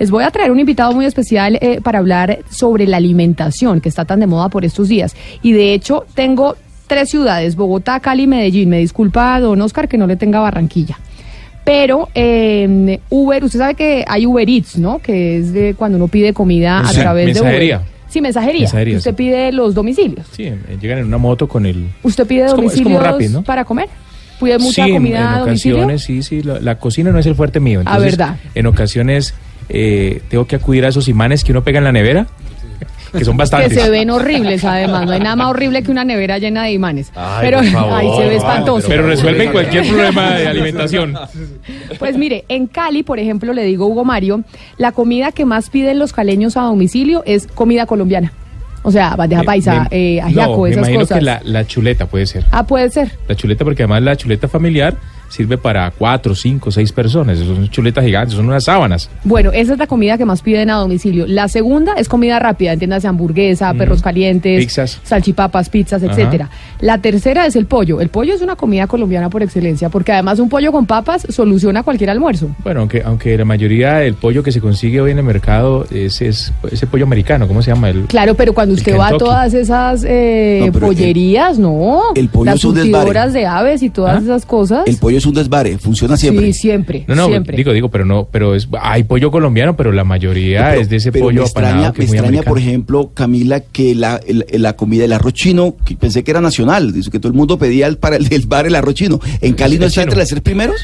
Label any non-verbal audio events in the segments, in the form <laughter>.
Les voy a traer un invitado muy especial eh, para hablar sobre la alimentación que está tan de moda por estos días. Y de hecho tengo tres ciudades, Bogotá, Cali y Medellín. Me disculpa, don Oscar, que no le tenga Barranquilla. Pero eh, Uber, usted sabe que hay Uber Eats, ¿no? Que es de cuando uno pide comida a través mensajería. de Uber. Sí, mensajería. Mensajería, usted sí. pide los domicilios. Sí, eh, llegan en una moto con el... ¿Usted pide Es como- es como domicilios para comer? ¿Pide mucha sí, comida en, a domicilio? ocasiones, sí, sí, la, la cocina no es el fuerte mío. Ah, Entonces, ¿verdad? En ocasiones eh, tengo que acudir a esos imanes que uno pega en la nevera, que son Que bastantes. se ven horribles, además. No hay nada más horrible que una nevera llena de imanes. pero favor, ahí se ve espantoso. Pero resuelven cualquier problema de alimentación. Pues mire, en Cali, por ejemplo, le digo Hugo Mario, la comida que más piden los caleños a domicilio es comida colombiana. O sea, bandeja Eh, paisa, me- eh, ajiaco, no, me esas imagino cosas. que la, la chuleta puede ser. Ah, puede ser. La chuleta, porque además la chuleta familiar sirve para cuatro, cinco, seis personas. Son chuletas gigantes, son unas sábanas. Bueno, esa es la comida que más piden a domicilio. La segunda es comida rápida, entiéndase hamburguesa, perros calientes, Pizzas. salchipapas, pizzas, Ajá. etcétera. La tercera es el pollo. El pollo es una comida colombiana por excelencia, porque además un pollo con papas soluciona cualquier almuerzo. Bueno, aunque, aunque la mayoría del pollo que se consigue hoy en el mercado es, es ese pollo americano, ¿cómo se llama? El, Claro, pero cuando Usted va a todas esas eh, No, pero el- pollerías, no. el pollo Las es un desvare. de aves y todas ¿Ah? esas cosas. El pollo es un desvare, funciona siempre. Sí, siempre. No, no, siempre. digo, digo, pero no, pero es, hay pollo colombiano, pero la mayoría Pero- es de ese pero pollo me extraña, que me es muy extraña por ejemplo, Camila, que la, el- la comida, el arroz chino, que pensé que era nacional, dice que todo el mundo pedía el, para el del bar el arroz chino. ¿En Cali no Es está entre las tres primeros?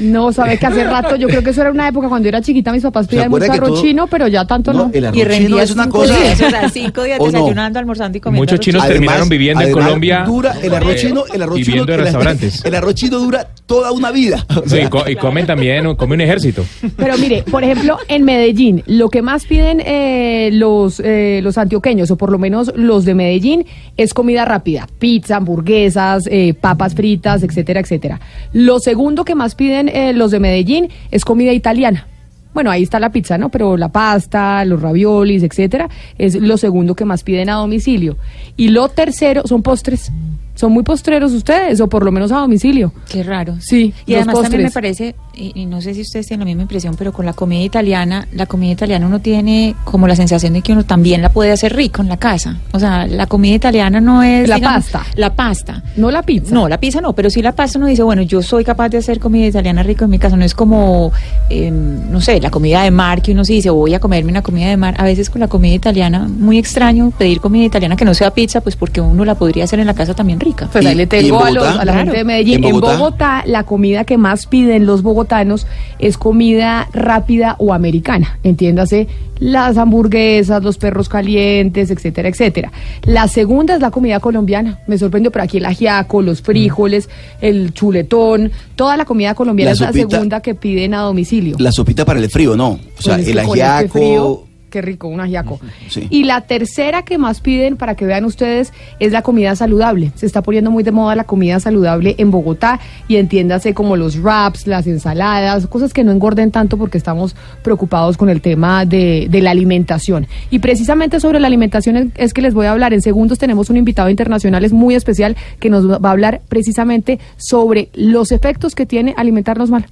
No, sabe que hace rato, yo creo que eso era una época cuando era chiquita, mis papás pedían mucho arroz todo- chino, pero ya tanto no. el arroz Y chino es una cosa... días, <laughs> desayunando, almorzando y comiendo. Muchos arroz chinos chino. terminaron viviendo en Colombia, Dura, el arroz eh, chino, el arroz chino, viviendo en el- restaurantes. El arroz chino dura toda una vida. O <laughs> Sí, sea, y, co- y comen también, come un ejército. Pero mire, por ejemplo, en Medellín, lo que más piden eh, los, eh, los antioqueños, o por lo menos los de Medellín, es comida rápida. Pizza, hamburguesas, eh, papas fritas, etcétera, etcétera. Lo segundo que más piden eh, los de Medellín es comida italiana. Bueno, ahí está la pizza, ¿no? Pero la pasta, los raviolis, etcétera, es lo segundo que más piden a domicilio. Y lo tercero son postres. ¿Son muy postreros ustedes? O por lo menos a domicilio. Qué raro. Sí, Y los además también me parece, y, y no sé si ustedes tienen la misma impresión, pero con la comida italiana, la comida italiana uno tiene como la sensación de que uno también la puede hacer rico en la casa. O sea, la comida italiana no es... La pasta. La pasta. No la pizza. No, la pizza no, pero sí la pasta uno dice, bueno, yo soy capaz de hacer comida italiana rico en mi casa. No es como, eh, no sé, la comida de mar que uno sí dice, voy a comerme una comida de mar. A veces con la comida italiana, muy extraño pedir comida italiana que no sea pizza, pues porque uno la podría hacer en la casa también rica. Pues ahí ¿Y- le tengo a, los- a la Claro. gente de Medellín. ¿En En Bogotá? La comida que más piden los bogotanos es comida rápida o americana. Entiéndase, las hamburguesas, los perros calientes, etcétera, etcétera. La segunda es la comida colombiana. Me sorprendió, pero aquí el ajiaco, los frijoles, el chuletón, toda la comida colombiana La es la segunda que piden a domicilio. La sopita para el frío, no. O sea, Pues es el ajiaco... Qué rico, un ajiaco. Sí. Y la tercera que más piden, para que vean ustedes, es la comida saludable. Se está poniendo muy de moda la comida saludable en Bogotá y entiéndase como los wraps, las ensaladas, cosas que no engorden tanto porque estamos preocupados con el tema de, de la alimentación. Y precisamente sobre la alimentación es, es que les voy a hablar. En segundos tenemos un invitado internacional, es muy especial, que nos va a hablar precisamente sobre los efectos que tiene alimentarnos mal.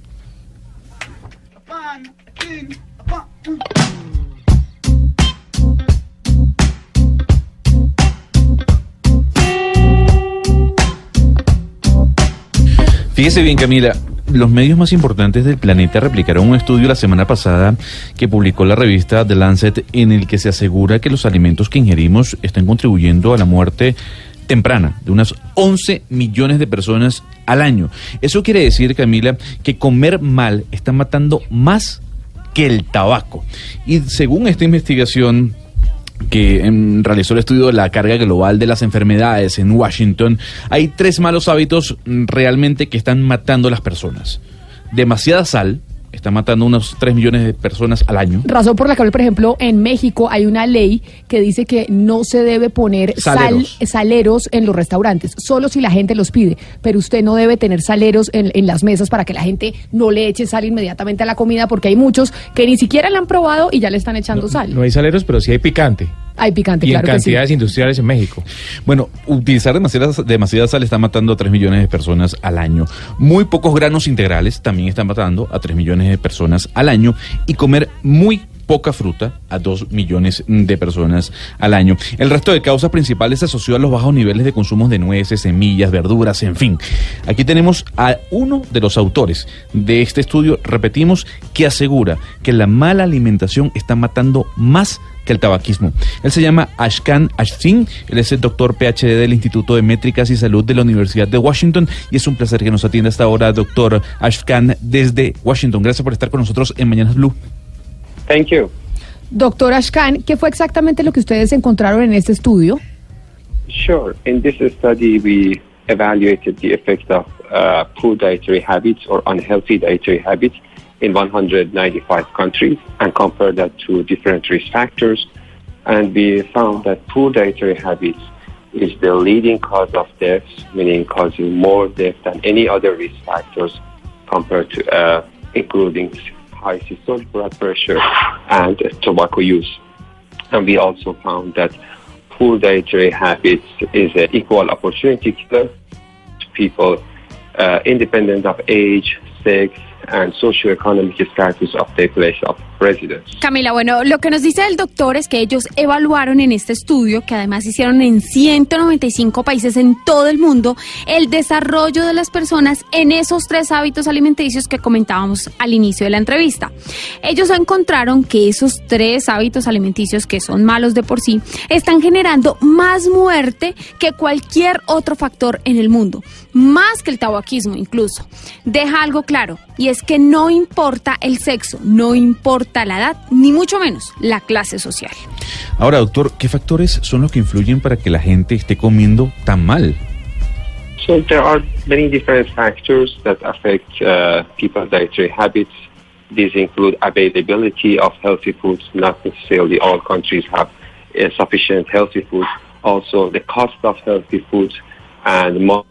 Fíjese bien, Camila. Los medios más importantes del planeta replicaron un estudio la semana pasada que publicó la revista The Lancet en el que se asegura que los alimentos que ingerimos están contribuyendo a la muerte temprana de unas 11 millones de personas al año. Eso quiere decir, Camila, que comer mal está matando más que el tabaco. Y según esta investigación, que em, realizó el estudio de la carga global de las enfermedades en Washington, hay tres malos hábitos mm, realmente que están matando a las personas. Demasiada sal, está matando unos 3 millones de personas al año. Razón por la que, por ejemplo, en México hay una ley que dice que no se debe poner Saleros. sal- saleros en los restaurantes, solo si la gente los pide, pero usted no debe tener saleros en, en las mesas para que la gente no le eche sal inmediatamente a la comida, porque hay muchos que ni siquiera la han probado y ya le están echando sal. No hay saleros, pero sí hay picante. Hay picante, Y en claro que sí. cantidades industriales en México. Bueno, utilizar demasiada, demasiada sal está matando a 3 millones de personas al año. Muy pocos granos integrales también están matando a 3 millones de personas al año. Y comer muy poca fruta a 2 millones de personas al año. El resto de causas principales se asoció a los bajos niveles de consumo de nueces, semillas, verduras, en fin. Aquí tenemos a uno de los autores de este estudio, repetimos, que asegura que la mala alimentación está matando más que el tabaquismo. Él se llama Ashkan Ashsing, él es el doctor PhD del Instituto de Métricas y Salud de la Universidad de Washington y es un placer que nos atienda hasta ahora, doctor Ashkan, desde Washington. Gracias por estar con nosotros en Mañanas Blue. Thank you. Doctor Ashkan, ¿qué fue exactamente lo que ustedes encontraron en este estudio? Sure. In this study, we evaluated the effect of uh, poor dietary habits or unhealthy dietary habits in 195 countries and compared that to different risk factors. And we found that poor dietary habits is the leading cause of deaths, meaning causing more death than any other risk factors compared to, uh, including high systolic blood pressure and tobacco use. And we also found that poor dietary habits is an equal opportunity killer to people uh, independent of age, sex, and socioeconomic status of their place of Camila, bueno, lo que nos dice el doctor es que ellos evaluaron en este estudio, que además hicieron en 195 países en todo el mundo, el desarrollo de las personas en esos tres hábitos alimenticios que comentábamos al inicio de la entrevista. Ellos encontraron que esos tres hábitos alimenticios que son malos de por sí están generando más muerte que cualquier otro factor en el mundo, más que el tabaquismo incluso. Deja algo claro, y es que no importa el sexo, no importa la edad, ni mucho menos la clase social. Ahora, doctor, ¿qué factores son los que influyen para que la gente esté comiendo tan mal? So there are many different factors that affect uh, people's dietary habits. These include availability of healthy foods. Not necessarily all countries have uh, sufficient healthy foods. Also, the cost of healthy foods and more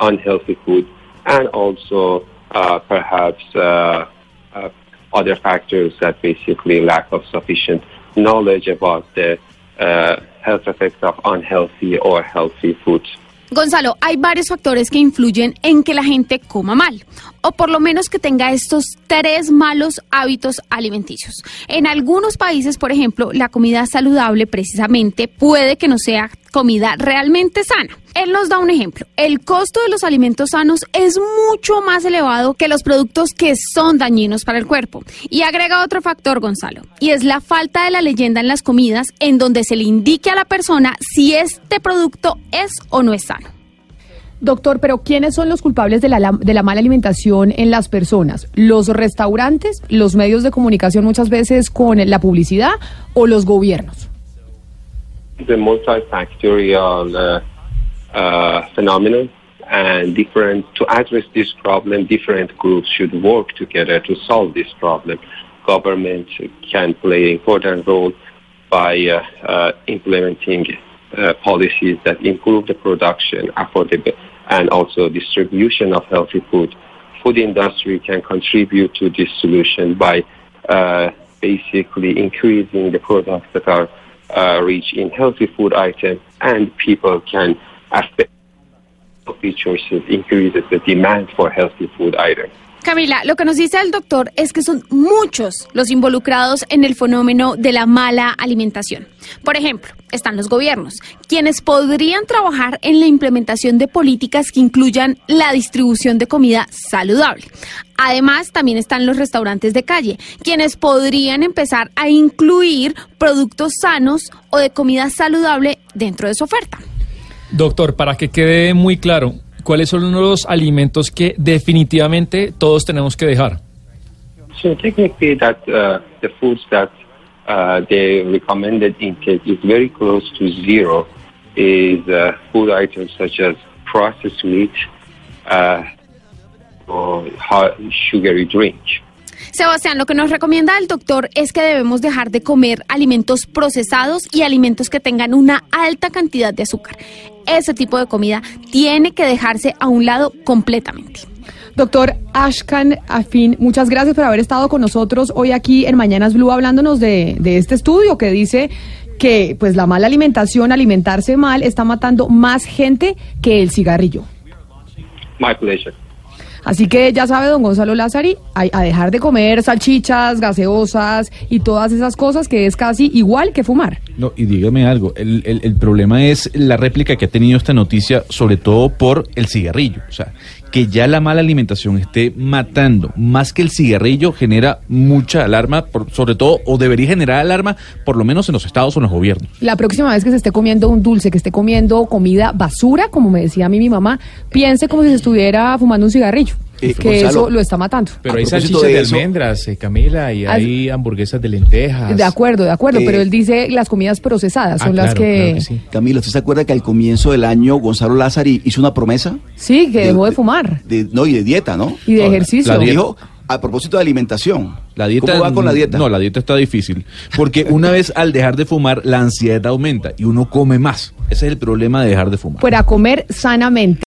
unhealthy food, and also uh, perhaps uh, uh, other factors that basically lack of sufficient knowledge about the uh, health effects of unhealthy or healthy foods. Gonzalo, hay varios factores que influyen en que la gente coma mal, o por lo menos que tenga estos tres malos hábitos alimenticios. En algunos países, por ejemplo, la comida saludable precisamente puede que no sea comida realmente sana. Él nos da un ejemplo. El costo de los alimentos sanos es mucho más elevado que los productos que son dañinos para el cuerpo. Y agrega otro factor, Gonzalo, y es la falta de la leyenda en las comidas en donde se le indique a la persona si este producto es o no es sano. Doctor, pero ¿quiénes son los culpables de la, de la mala alimentación en las personas? ¿Los restaurantes, los medios de comunicación muchas veces con la publicidad o los gobiernos? The multifactorial uh, uh, phenomenon and different to address this problem, different groups should work together to solve this problem. Government can play an important role by uh, uh, implementing uh, policies that improve the production, affordable, and also distribution of healthy food. Food industry can contribute to this solution by uh, basically increasing the products that are uh, rich in healthy food items, and people can affect healthy choices, increases the demand for healthy food items. Camila, lo que nos dice el doctor es que son muchos los involucrados en el fenómeno de la mala alimentación. Por ejemplo, están los gobiernos, quienes podrían trabajar en la implementación de políticas que incluyan la distribución de comida saludable. Además, también están los restaurantes de calle, quienes podrían empezar a incluir productos sanos o de comida saludable dentro de su oferta. Doctor, para que quede muy claro, ¿cuáles son los alimentos que definitivamente todos tenemos que dejar? So technically, that uh, the foods that uh, recommended intake is very close to zero is uh, food items such as processed meat, uh, high sugary drink. Sebastián, lo que nos recomienda el doctor es que debemos dejar de comer alimentos procesados y alimentos que tengan una alta cantidad de azúcar. Ese tipo de comida tiene que dejarse a un lado completamente. Doctor Ashkan Afin, muchas gracias por haber estado con nosotros hoy aquí en Mañanas Blue hablándonos de, de este estudio que dice que pues la mala alimentación, alimentarse mal, está matando más gente que el cigarrillo. My pleasure. Así que ya sabe, don Gonzalo Lázari, a, dejar de comer salchichas, gaseosas y todas esas cosas que es casi igual que fumar. No, y dígame algo, el, el- el problema es la réplica que ha tenido esta noticia, sobre todo por el cigarrillo. O sea, que ya la mala alimentación esté matando más que el cigarrillo genera mucha alarma, por- sobre todo, o debería generar alarma, por lo menos en los estados o en los gobiernos. La próxima vez que se esté comiendo un dulce, que esté comiendo comida basura, como me decía a mí mi mamá, piense como si se estuviera fumando un cigarrillo, Eh, que Gonzalo, eso lo está matando. Pero hay salchichas de de, almendras, eh, Camila, y Ah, hay hamburguesas de lentejas. De acuerdo, de acuerdo, Eh, pero él dice las comidas procesadas Ah, son las que... claro que sí. Camilo, ¿usted se acuerda que al comienzo del año Gonzalo Lázari hizo una promesa? Sí, que dejó de fumar De, no, y de dieta, ¿no? y de la- ejercicio. Dijo, a propósito de alimentación. La dieta, ¿Cómo va con la dieta? No, la dieta está difícil. Porque una vez al dejar de fumar, la ansiedad aumenta y uno come más. Ese es el problema de dejar de fumar. Para comer sanamente.